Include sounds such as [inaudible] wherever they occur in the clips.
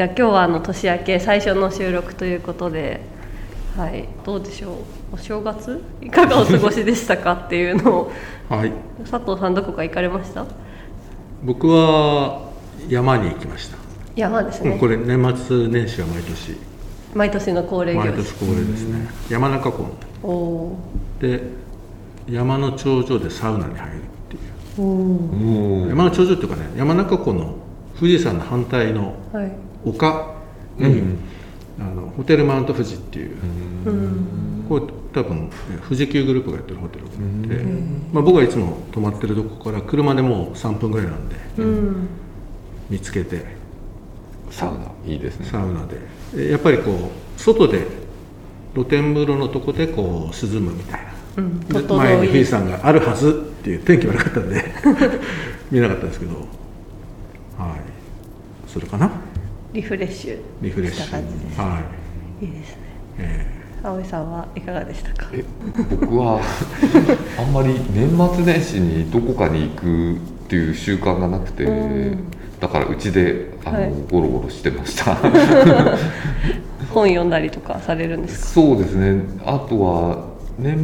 や今日はあの年明け最初の収録ということで、はい、どうでしょう？お正月いかがお過ごしでしたか？っていうのを。はい。佐藤さんどこか行かれました？僕は山に行きました、山ですね。これ年末年始は毎年。毎年の恒例行事。毎年恒例ですね。山中湖。おおで山の頂上でサウナに入るっていう。お山の頂上っていうかね山中湖の富士山の反対の丘に、あのホテルマウント富士っていう、うん。これ多分え富士急グループがやってるホテルがあって、まあ、僕はいつも泊まってるとこから車でもう3分ぐらいなんでうん。見つけてサウナ。いいですね。サウナで。えやっぱりこう外で露天風呂のとこでこう涼むみたいな。うん。前に富士い山があるはずっていう天気悪かったんで [laughs] 見えなかったんですけどはい。それかな？リフレッシュリフレッシした感じで。すュはい。いいですね。え。葵さんはいかがでしたか？え僕は [laughs] あんまり年末年始にどこかに行くっていう習慣がなくてうん。だからうちであの、はい。ゴロゴロしてました。[laughs] 本読んだりとかされるんですか？そうですね。あとは年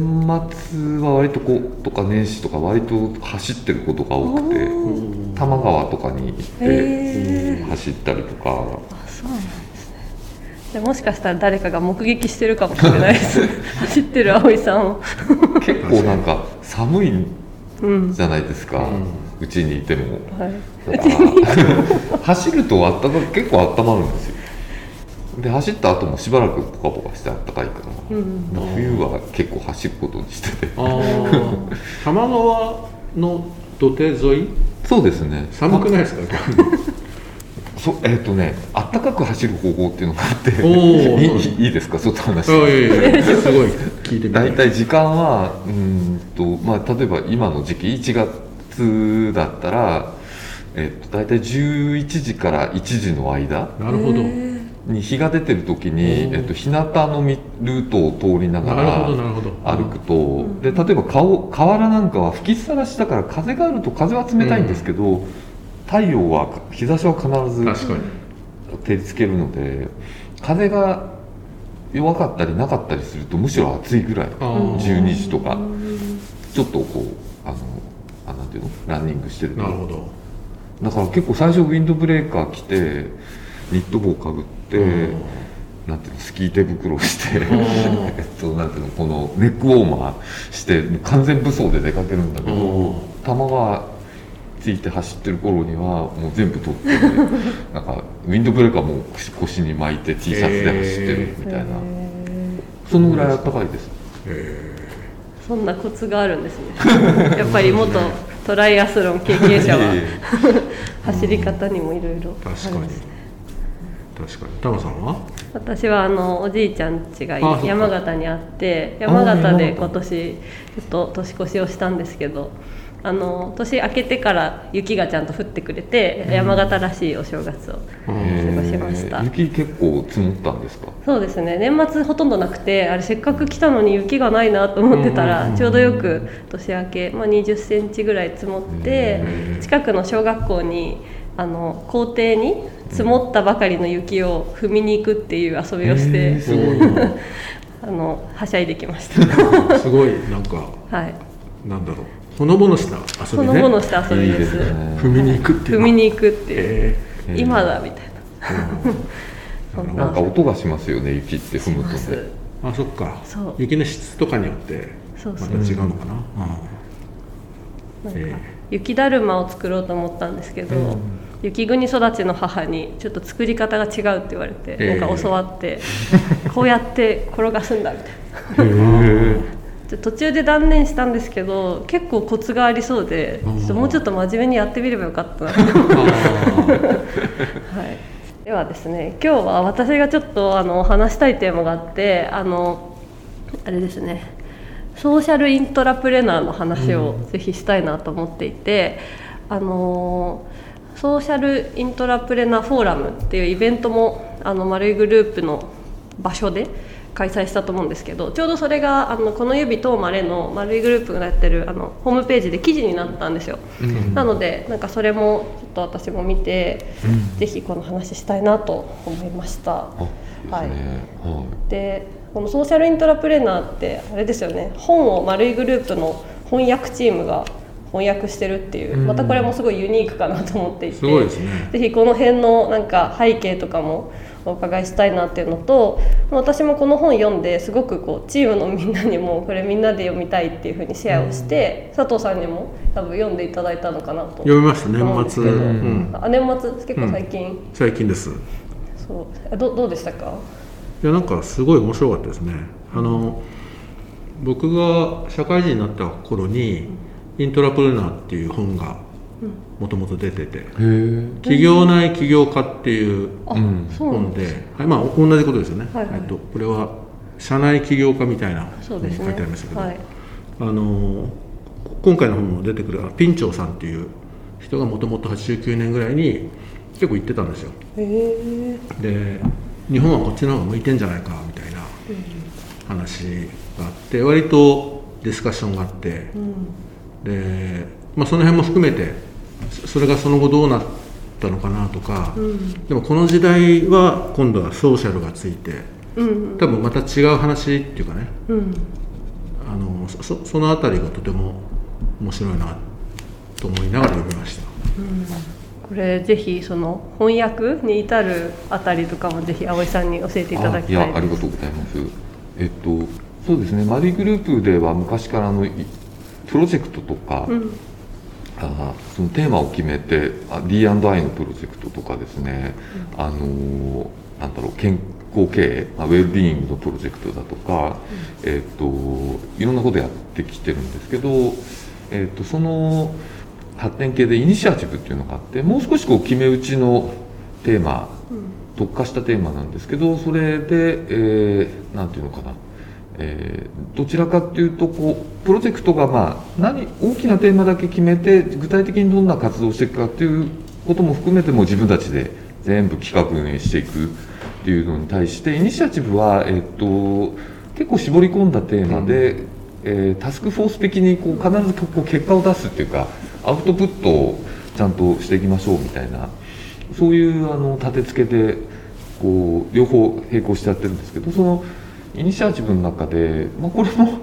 末は割とこうとか年始とか割と走ってることが多くてー多摩川とかに行っへて走ったりとか。あそうなんですね。でもしかしたら誰かが目撃してるかもしれないです。[laughs] 走ってる葵さんを。結構なんか寒いうん。じゃないですか。うち、にいても。はい。走るとあったか結構温まるんですよで走った後もしばらくポカポカしてあったかいから、うん冬は結構走ることにしてて。ああ多摩川の土手沿い？そうですね。寒くないですか？そえっ、とねあったかく走る方法っていうのがあって。いいいいですか？ちょっと話。すごい聞いてみたい大体時間はうーんと、まあ、例えば今の時期1月だったら、えっと大体11時から1時の間。なるほど。へに日が出てる時に、えっと、日向のみルートを通りながら歩くと、で例えば顔河原なんかは吹きさらしだから風があると風は冷たいんですけど、太陽は日差しは必ず照りつけるので風が弱かったりなかったりするとむしろ暑いぐらい。あー。12時とか。ちょっとこうあのあなんていうの？ランニングしてると。なるほど。だから結構最初ウィンドブレーカー着てニット帽かぶって、なんていうのスキー手袋をして、ー [laughs] えっとなんていうのこのネックウォーマーして完全武装で出かけるんだけうん。ど玉がついて走ってる頃にはもう全部取って [laughs] なんかウィンドブレーカーも腰腰に巻いて T シャツで走ってるみたいな、へそのぐらい暖かいです。えー。そんなコツがあるんですね。[laughs] やっぱり元トライアスロン経験者は。走り方にもいろいろあるんですー確かに確かに。タマさんは？私はあのおじいちゃん家が山形にあって山形で今年ちょっと年越しをしたんですけどあの年明けてから雪がちゃんと降ってくれて、山形らしいお正月を過ごしました、えー。雪結構積もったんですか？そうですね。年末ほとんどなくてあれせっかく来たのに雪がないなと思ってたら、ちょうどよく年明け、まあ、2 0センチぐらい積もって、近くの小学校にあの校庭に積もったばかりの雪を踏みに行くっていう遊びをして、えーすごい。な [laughs] あのはしゃいできました。[laughs] すごい。なんかはい。なんだろう。ほのぼのした遊びね。ほのぼのした遊びでいいですすね。踏みに行くっていうの。踏みに行くっていう、ええー。今だみたいな。そんな。んか音がしますよね雪って踏むとね。ーあそっか。そう。雪の質とかによってまたそう。そう違うのかな。なんえか雪だるまを作ろうと思ったんですけど、雪国育ちの母にちょっと作り方が違うって言われて、ええなんか教わって [laughs] こうやって転がすんだみたいな。へで途中で断念したんですけど結構コツがありそうでちょっともうちょっと真面目にやってみればよかったな。と、はい、ではですね今日は私がちょっとあの話したいテーマがあってあのあれですねソーシャルイントラプレナーの話をぜひしたいなと思っていて、あのソーシャルイントラプレナーフォーラムっていうイベントもあの丸いグループの場所で開催したと思うんですけどちょうどそれがあのこの指とまれの丸いグループがやってるあのホームページで記事になったんですよ、うん。なのでなんかそれもちょっと私も見て、ぜひこの話したいなと思いました。あですね。はでこのソーシャルイントラプレーナーってあれですよね。本を丸いグループの翻訳チームが翻訳してるっていう。またこれもすごいユニークかなと思っていて。すごいですね。ぜひこの辺のなんか背景とかもお伺いしたいなっていうのと私もこの本読んですごくこうチームのみんなにもこれみんなで読みたいっていうふうにシェアをして、佐藤さんにも多分読んでいただいたのかなと読みました年末、思うん。あ年末？結構最近、最近です。そう。えどどうでしたか？いやなんかすごい面白かったですね。あの僕が社会人になった頃に「イントラプレーナー」っていう本がもともと出てて。いへえ「企業内起業家」っていう本で、はい、まあ同じことですよね、はいはい。えっと、これは社内起業家みたいなそうですね。書いてありましたけど、はい。あの今回の本も出てくるあピンチョウさんっていう人がもともと89年ぐらいに結構言ってたんですよ。で日本はこっちの方が向いてんじゃないかみたいな話があって割とディスカッションがあってで、まあ、その辺も含めてそそれがその後どうなったのかなとか、でもこの時代は今度はソーシャルがついてうん。多分また違う話っていうかねうん。あのそそそのあたりがとても面白いなと思いながら読みました。これぜひその翻訳に至るあたりとかもぜひ葵さんに教えていただきたいあいやありがとうございます。えっとそうですね。マリーグループでは昔からあのいプロジェクトとか、うん。あそのテーマを決めてあ D&I のプロジェクトとかですね、あのーなんだろう健康経営、まあ、ウェルビーイングのプロジェクトだとか、えっといろんなことやってきてるんですけど、えっとその発展系でイニシアチブっていうのがあってもう少しこう決め打ちのテーマ特化したテーマなんですけどそれで、えーなんていうのかな、えーどちらかっていうとこうプロジェクトがまあ何大きなテーマだけ決めて具体的にどんな活動をしていくかっていうことも含めても自分たちで全部企画運営していくっていうのに対してイニシアチブは、えっと結構絞り込んだテーマで、えータスクフォース的にこう必ずこう結果を出すっていうかアウトプットをちゃんとしていきましょうみたいなそういうあの立て付けでこう両方並行してやってるんですけどそのイニシアチブの中で、まあ、これも、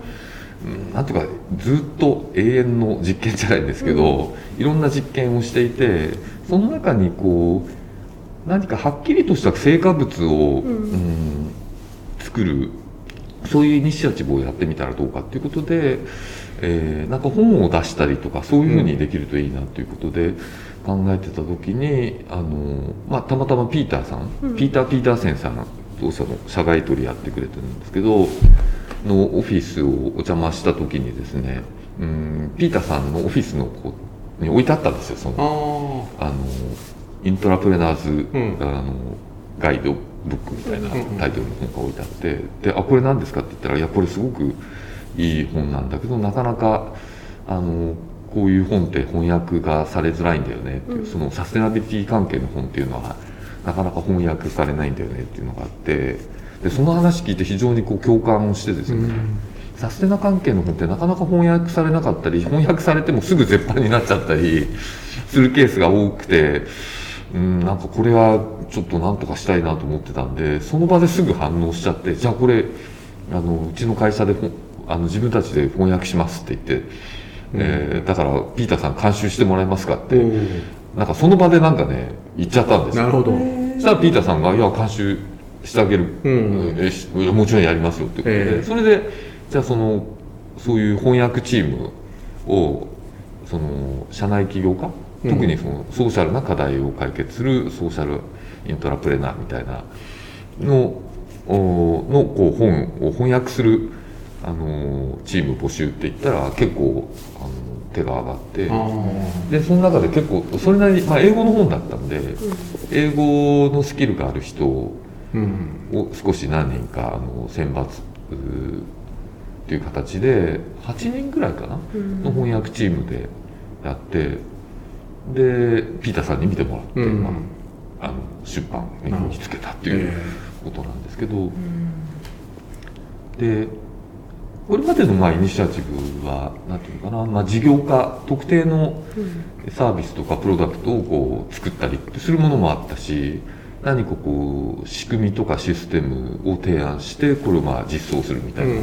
うんなんていうかずっと永遠の実験じゃないんですけど、いろんな実験をしていてその中にこう何かはっきりとした成果物を、うん。作るそういうイニシアチブをやってみたらどうかっていうことで、えーなんか本を出したりとかそういうふうにできるといいなということで考えてた時にあの、まあ、たまたまピーターさん、ピーター・ピーターセンさんとその社外取りやってくれてるんですけどのオフィスをお邪魔した時にですねうんピーターさんのオフィスのこうに置いてあったんですよそのああのイントラプレナーズ、ん。あのガイドブックみたいなタイトルの本が置いてあって、であこれ何ですかって言ったらいやこれすごくいい本なんだけどなかなかあのこういう本って翻訳がされづらいんだよねっていう、そのサステナビリティ関係の本っていうのはなかなか翻訳されないんだよねっていうのがあってでその話聞いて非常にこう共感をしてですね、サステナ関係の本ってなかなか翻訳されなかったり翻訳されてもすぐ絶版になっちゃったりするケースが多くてうんなんかこれはちょっとなんとかしたいなと思ってたんでその場ですぐ反応しちゃってじゃあこれあのうちの会社であの自分たちで翻訳しますって言って、えーだからピーターさん監修してもらえますかって、なんかその場でなんかね言っちゃったんですよ。なるほど。そしたらピーターさんが「いや監修してあげる、うん。えしもちろんやりますよ」ってことで、ええ。それでじゃあそのそういう翻訳チームをその社内起業家、うん。特にそのソーシャルな課題を解決するソーシャルイントラプレナーみたいなのおのこう本を翻訳するあのチーム募集って言ったら結構手が挙がって。あでその中で結構それなりに、まあ、英語の本だったんで、英語のスキルがある人をうん。少し何人かあの選抜っていう形で8人ぐらいかな、の翻訳チームでやってでピーターさんに見てもらって、うん。まあ、あの出版につけたっていうことなんですけど、でこれまでのまあイニシアチブは何ていうのかな、まあ、事業化特定のサービスとかプロダクトをこう作ったりするものもあったし何かこう仕組みとかシステムを提案してこれをまあ実装するみたいな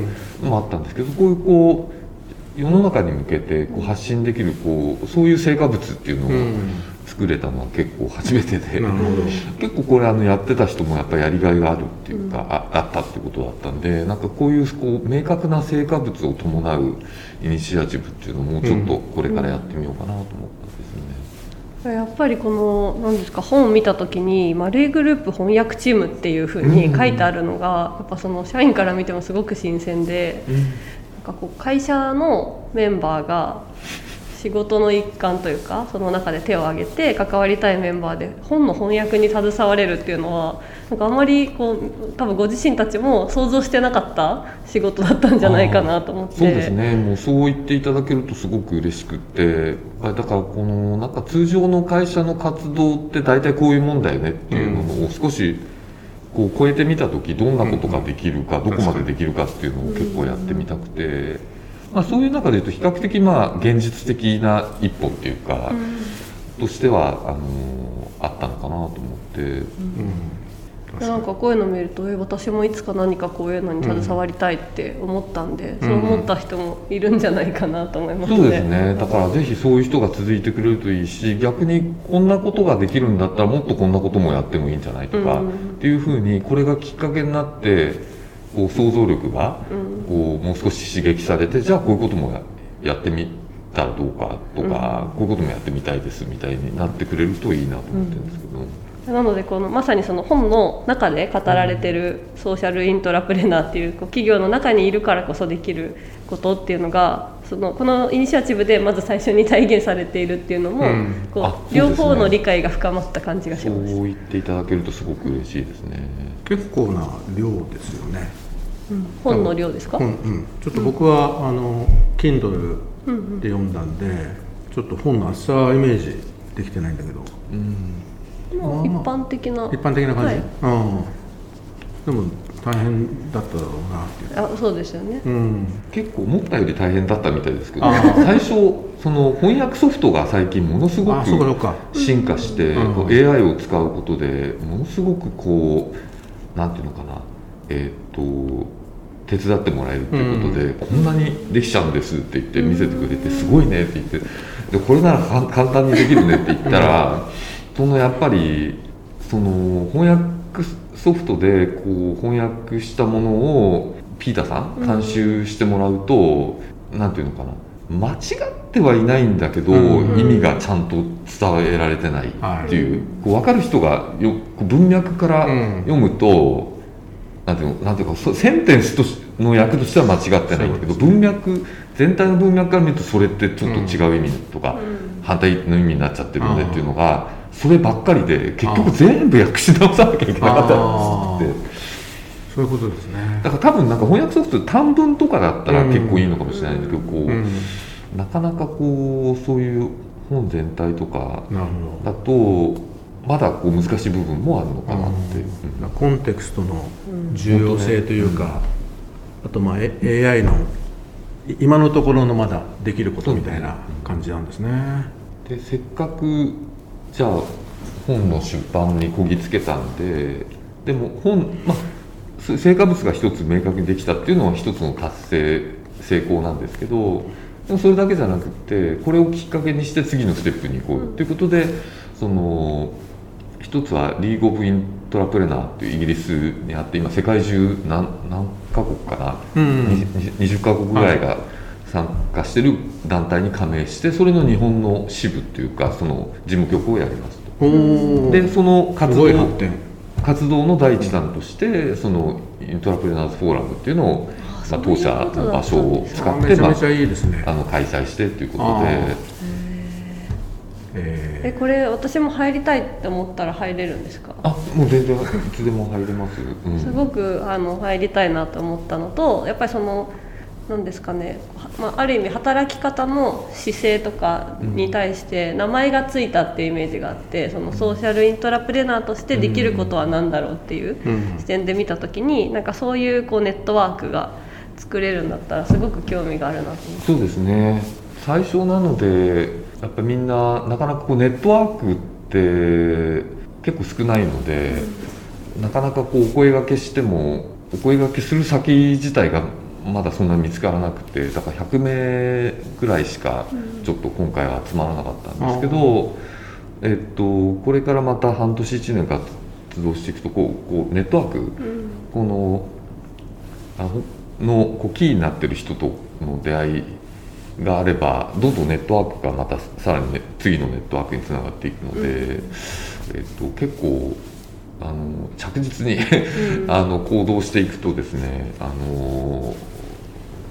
のもあったんですけど、こういうこう世の中に向けてこう発信できるこうそういう成果物っていうのを作れたのは結構初めてで、結構これあのやってた人もやっぱりやりがいがあるっていうか、ああったっていうことだったんでなんかこういうこう明確な成果物を伴うイニシアチブっていうのもちょっとこれからやってみようかなと思ったんですよね。やっぱりこの何ですか本を見た時に「マレーグループ翻訳チーム」っていうふうに書いてあるのが、やっぱその社員から見てもすごく新鮮で、なんかこう会社のメンバーが仕事の一環というかその中で手を挙げて関わりたいメンバーで本の翻訳に携われるっていうのはなんかあまりこう多分ご自身たちも想像してなかった仕事だったんじゃないかなと思って。そうですね。もうそう言っていただけるとすごく嬉しくって。だからこのなんか通常の会社の活動って大体こういうもんだよねっていうのを少しこう超えてみた時どんなことができるかどこまでできるかっていうのを結構やってみたくて。まあ、そういう中でいうと比較的まあ現実的な一歩っていうか、としてはあのあったのかなと思って。うん。なんかこういうの見るとえ私もいつか何かこういうのに携わりたいって思ったんで、うん、そう思った人もいるんじゃないかなと思いますね。そうですね。だからぜひそういう人が続いてくれるといいし逆にこんなことができるんだったらもっとこんなこともやってもいいんじゃないとか、うん、っていうふうにこれがきっかけになってこう想像力がこうもう少し刺激されてじゃあこういうこともやってみたらどうかとか、こういうこともやってみたいですみたいになってくれるといいなと思ってるんですけど。なのでこのまさにその本の中で語られてるソーシャルイントラプレナーっていうこう企業の中にいるからこそできることっていうのがそのこのイニシアチブでまず最初に体現されているっていうのも、うん、こう、ね、両方の理解が深まった感じがします。そう言っていただけるとすごく嬉しいですね。結構な量ですよね本の量ですか、うんうん、ちょっと僕は、あの Kindle で読んだんで、ちょっと本の厚さはイメージできてないんだけど、うん、一般的な。一般的な感じ、はい、うん。でも大変だっただろうなっていう。あそうですよね、うん、結構思ったより大変だったみたいですけど最初その翻訳ソフトが最近ものすごく進化して、うん、AI を使うことでものすごくこうなんていうのかな。えっ、と手伝ってもらえるっていうことで、うん、こんなにできちゃうんですって言って見せてくれて、すごいねって言ってでこれなら簡単にできるねって言ったら、そのやっぱりその翻訳ソフトでこう翻訳したものをピーターさん監修してもらうと、うん、なんていうのかな間違ってはいないんだけど、うん、意味がちゃんと伝えられてないっていう,、こう分かる人がよ文脈から読むと、なんていうなんていうかセンテンスとの役としては間違ってないんだけど、文脈全体の文脈から見るとそれってちょっと違う意味とか、反対の意味になっちゃってるよねっていうのがそればっかりで結局全部訳し直さなきゃいけなかったんですって。そういうことですね。だから多分なんか翻訳ソフト短文とかだったら結構いいのかもしれないんだけど、こう、なかなかこうそういう本全体とかだとまだこう難しい部分もあるのかなっていう、うん、コンテクストの重要性というか、あとまあ AI の今のところのまだできることみたいな感じなんですね。でせっかくじゃあ本の出版にこぎつけたんででも本まあ成果物が一つ明確にできたっていうのは一つの達成成功なんですけどでもそれだけじゃなくてこれをきっかけにして次のステップに行こうということでその一つはリーグ・オブ・イントラプレナーというイギリスにあって今世界中何何カ国かな、うんうん、20カ国ぐらいが参加してる団体に加盟してそれの日本の支部っていうかその事務局をやりますと。でその活動活動の第一弾としてそのイントラプレナーズフォーラムっていうのをまあ、当社の場所を使って、まあ、あの開催してということで。えー、えこれ私も入りたいって思ったら入れるんですか？あもう全然いつでも入れます、うん、すごくあの入りたいなと思ったのとやっぱりその何ですかね、まあ、ある意味働き方の姿勢とかに対して名前が付いたっていうイメージがあってそのソーシャルイントラプレナーとしてできることは何だろうっていう視点で見た時になんかそういうこうネットワークが作れるんだったらすごく興味があるなと思って。そうですね。最初なのでやっぱみんななかなかこうネットワークって結構少ないので、なかなかこうお声がけしてもお声がけする先自体がまだそんなに見つからなくてだから100名ぐらいしかちょっと今回は集まらなかったんですけど、えっと、これからまた半年1年活動していくとこうこうネットワーク、このあのこうキーになってる人との出会いがあればどんどんネットワークがまたさらに、ね、次のネットワークにつながっていくので、えっと、結構あの着実に [laughs] あの行動していくとですねあの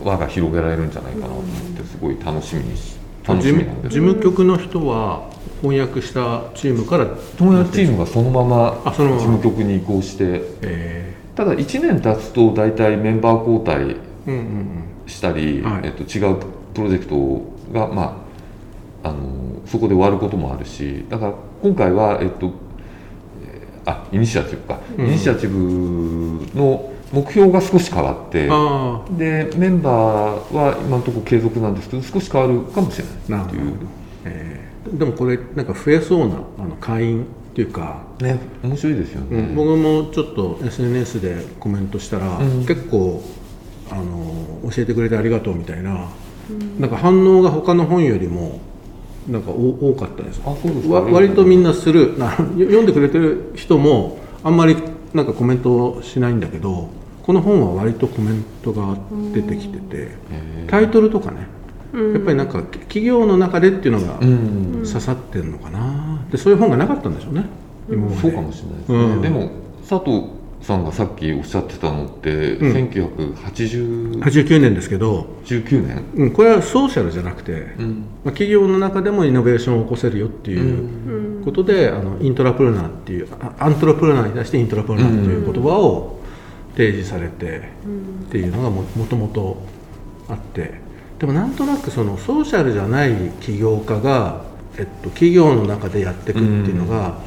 輪が広げられるんじゃないかなと思ってすごい楽しみにし楽しみなんです。事務局の人は翻訳したチームから友達チームがそのまま事務局に移行してえただ1年経つと大体メンバー交代ーうんうん。したり、はい。えっと、違うプロジェクトが、まあ、あのそこで終わることもあるしだから今回は、えっと、えーあイニシアチブか、うん。イニシアチブの目標が少し変わってうんあでメンバーは今のところ継続なんですけど少し変わるかもしれないっていう。えー。でもこれなんか増えそうなあの会員っていうか、ね面白いですよね、うん。僕もちょっと SNS でコメントしたら、うん。結構あの教えてくれてありがとうみたいな、なんか反応が他の本よりもなんかお多かったです。あそうですか。わ割とみんなする。な読んでくれてる人もあんまりなんかコメントしないんだけどこの本は割とコメントが出てきててタイトルとかねやっぱりなんか企業の中でっていうのがうん。刺さってるのかな。でそういう本がなかったんでしょうね。今まで。そうかもしれないですね、うん。でも佐藤さんがさっきおっしゃってたのって、うん。1989 89年ですけど、年、うん、これはソーシャルじゃなくて、うん。まあ、企業の中でもイノベーションを起こせるよっていうことで、あのイントラプルナーっていうあアントラプルナーに対してイントラプルナーという言葉を提示されてっていうのがももともとあって。でもなんとなくそのソーシャルじゃない起業家が、えっと、企業の中でやっていくっていうのが、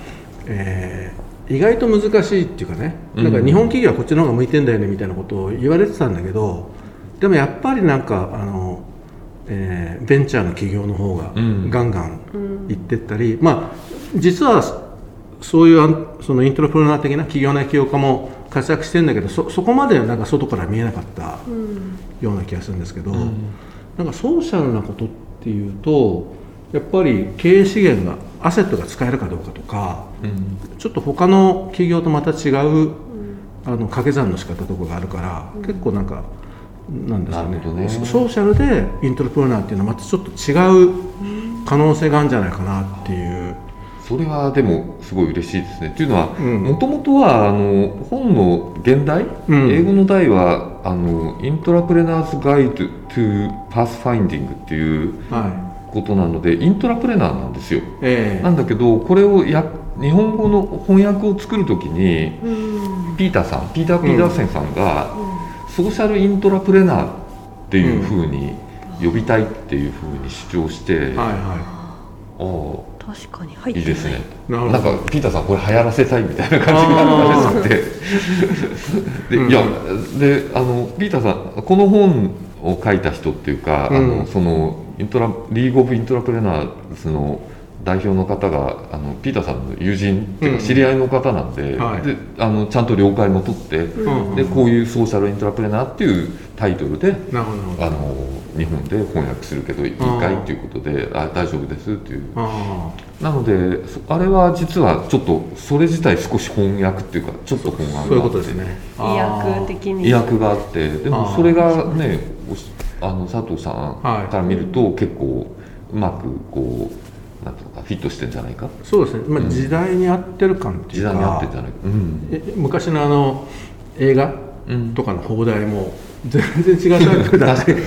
えー意外と難しいっていうかねなんか日本企業はこっちの方が向いてんだよねみたいなことを言われてたんだけどでもやっぱりなんかあの、えーベンチャーの企業の方がうん。ガンガン行ってったり、まあ実はそういうそのイントラプロナー的な企業内起業家も活躍してるんだけどそそこまでなんか外から見えなかったような気がするんですけど、なんかソーシャルなことっていうとやっぱり経営資源がアセットが使えるかどうかとかうん。ちょっと他の企業とまた違う、あの掛け算の仕方とかがあるから、結構なんかなんですかね。ね。ソソーシャルでイントラプロナーっていうのはまたちょっと違う可能性があるんじゃないかなっていう。それはでもすごい嬉しいですね。っていうのはうん。もともとはあの本の現代、うん。英語の題はあの Intrapreneur's Guide to Pathfinding っていうはことなのでイントラプレナーなんですよ。いええ。なんだけどこれをや日本語の翻訳を作るときにピーターさんピーター・ピーターセンさんが、ソーシャルイントラプレナーっていうふうに呼びたいっていうふうに主張して、はいはああ確かに入ってない。いいですね。なんかピーターさんこれ流行らせたいみたいな感じがあったらしくて、[laughs] でいやであのピーターさんこの本を書いた人っていうか、あうん。のそのイントラリーグオブイントラプレナーズの代表の方があのピーターさんの友人っていううん。か知り合いの方なんで,、はい。であのちゃんと了解も取って、うん。でこういうソーシャルイントラプレナーっていうタイトルでなるほど。あの日本で翻訳するけどいいかいっていうことであ大丈夫ですっていう。あなのでそあれは実はちょっとそれ自体少し翻訳っていうかちょっと本案あそういうがあってことですね。意訳的に。意訳があって。でもそれがねおしあの佐藤さんはい。から見ると結構うまくこうなんていうのかフィットしてんじゃないか。そうですね、まあ、うん。時代に合ってる感っていうか。時代に合ってんじゃない。かうん。え昔のあの映画うん。とかの放題も全然違うタイプだったり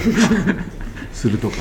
するとか、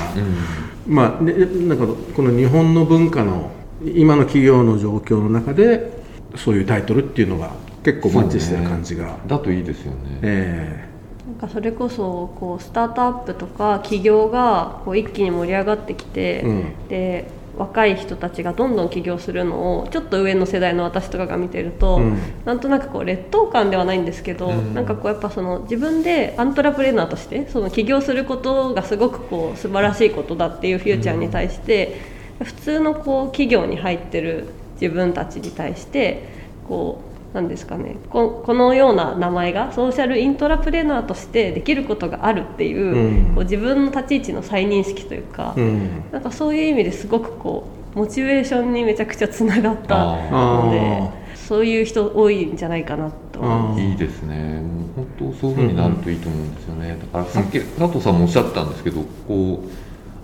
うん。まあ、ね、なんかこの日本の文化の今の企業の状況の中でそういうタイトルっていうのが結構マッチしてる感じが、だといいですよね。えなんかそれこそこうスタートアップとか企業がこう一気に盛り上がってきて、うんで若い人たちがどんどん起業するのをちょっと上の世代の私とかが見てると、うん、なんとなくこう劣等感ではないんですけど、うん、なんかこうやっぱその自分でアントラプレーナーとしてその起業することがすごくこう素晴らしいことだっていうフューチャーに対して、うん、普通のこう企業に入ってる自分たちに対してこうなんですかね。ここのような名前がソーシャルイントラプレーナーとしてできることがあるっていう,、うん、こう自分の立ち位置の再認識というか、うん、なんかそういう意味ですごくこうモチベーションにめちゃくちゃつながったので。そういう人多いんじゃないかなと思いいですね。もう本当そういうふうになるといいと思うんですよね、だからさっき佐藤さんもおっしゃったんですけどこう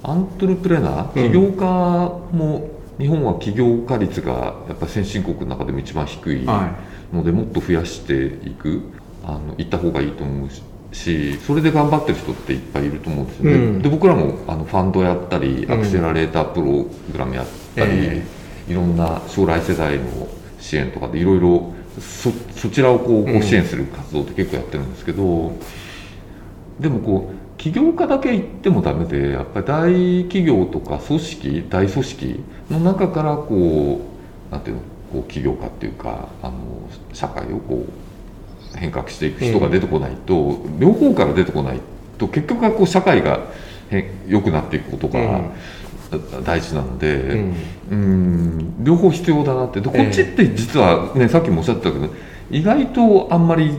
アントレプレーナー起業家も、日本は起業家率がやっぱり先進国の中でも一番低い、はいのでもっと増やしていくあの行った方がいいと思うしそれで頑張ってる人っていっぱいいると思うんですよね、うん、で僕らもあのファンドやったりアクセラレータープログラムやったり、えー、いろんな将来世代の支援とかでいろいろそそちらをこう支援する活動って結構やってるんですけど、でもこう起業家だけ行ってもダメでやっぱり大企業とか組織大組織の中からこうなんていうのこう起業家っていうかあの社会をこう変革していく人が出てこないと、うん、両方から出てこないと結局はこう社会が良くなっていくことが大事なので、うん、うん両方必要だなって。でこっちって実はね、さっきもおっしゃってたけど意外とあんまり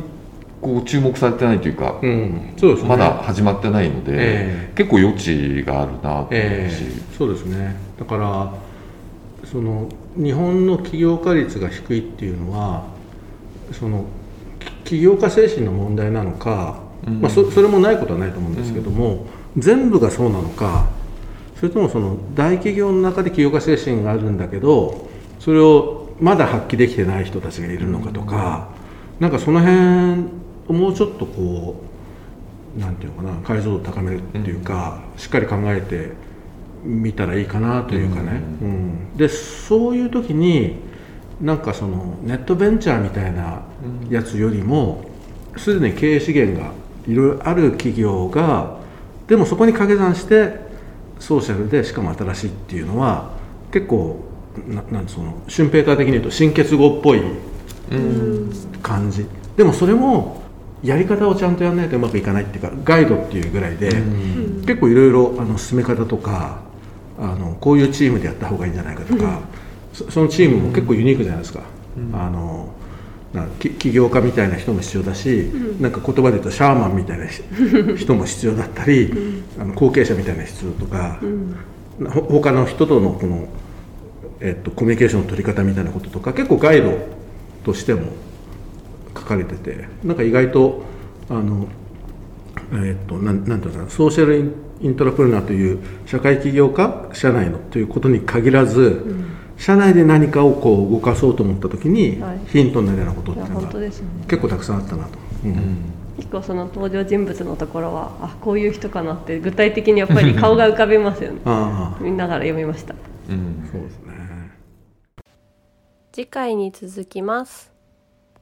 こう注目されてないというか、うん。そうですね、まだ始まってないので、えー、結構余地があるなと思うし、えー、そうですね。だからその日本の起業家率が低いっていうのはその起業家精神の問題なのか、うん、まあ、そそれもないことはないと思うんですけども、うん、全部がそうなのかそれともその大企業の中で起業家精神があるんだけどそれをまだ発揮できてない人たちがいるのかとか、うん、なんかその辺をもうちょっとこうなんていうのかな解像度を高めるっていうか、しっかり考えて見たらいいかなというかね、うん、うん、でそういう時になんかそのネットベンチャーみたいなやつよりもすでに経営資源がいろいろある企業がでもそこに掛け算してソーシャルでしかも新しいっていうのは結構ななんそのシュンペーター的に言うと新結合っぽい感じ、でもそれもやり方をちゃんとやらないとうまくいかないっていうかガイドっていうぐらいで、結構いろいろ進め方とかあのこういうチームでやった方がいいんじゃないかとか、そそのチームも結構ユニークじゃないですか。あのな起業家みたいな人も必要だし、うん、なんか言葉で言うとシャーマンみたいな [laughs] 人も必要だったり、うん、あの後継者みたいな必要とか、うん、他の人とのこの、えっと、コミュニケーションの取り方みたいなこととか結構ガイドとしても書かれててなんか意外とあのえっとなんなんていうかなソーシャルイントラプレナーという社会起業家社内のということに限らず、うん、社内で何かをこう動かそうと思った時に、はい、ヒントになるようなことっていうのが、ね、結構たくさんあったなと。うん。結構その登場人物のところはあこういう人かなって具体的にやっぱり顔が浮かびますよね。見ながら読みました、うん、そうですね。次回に続きます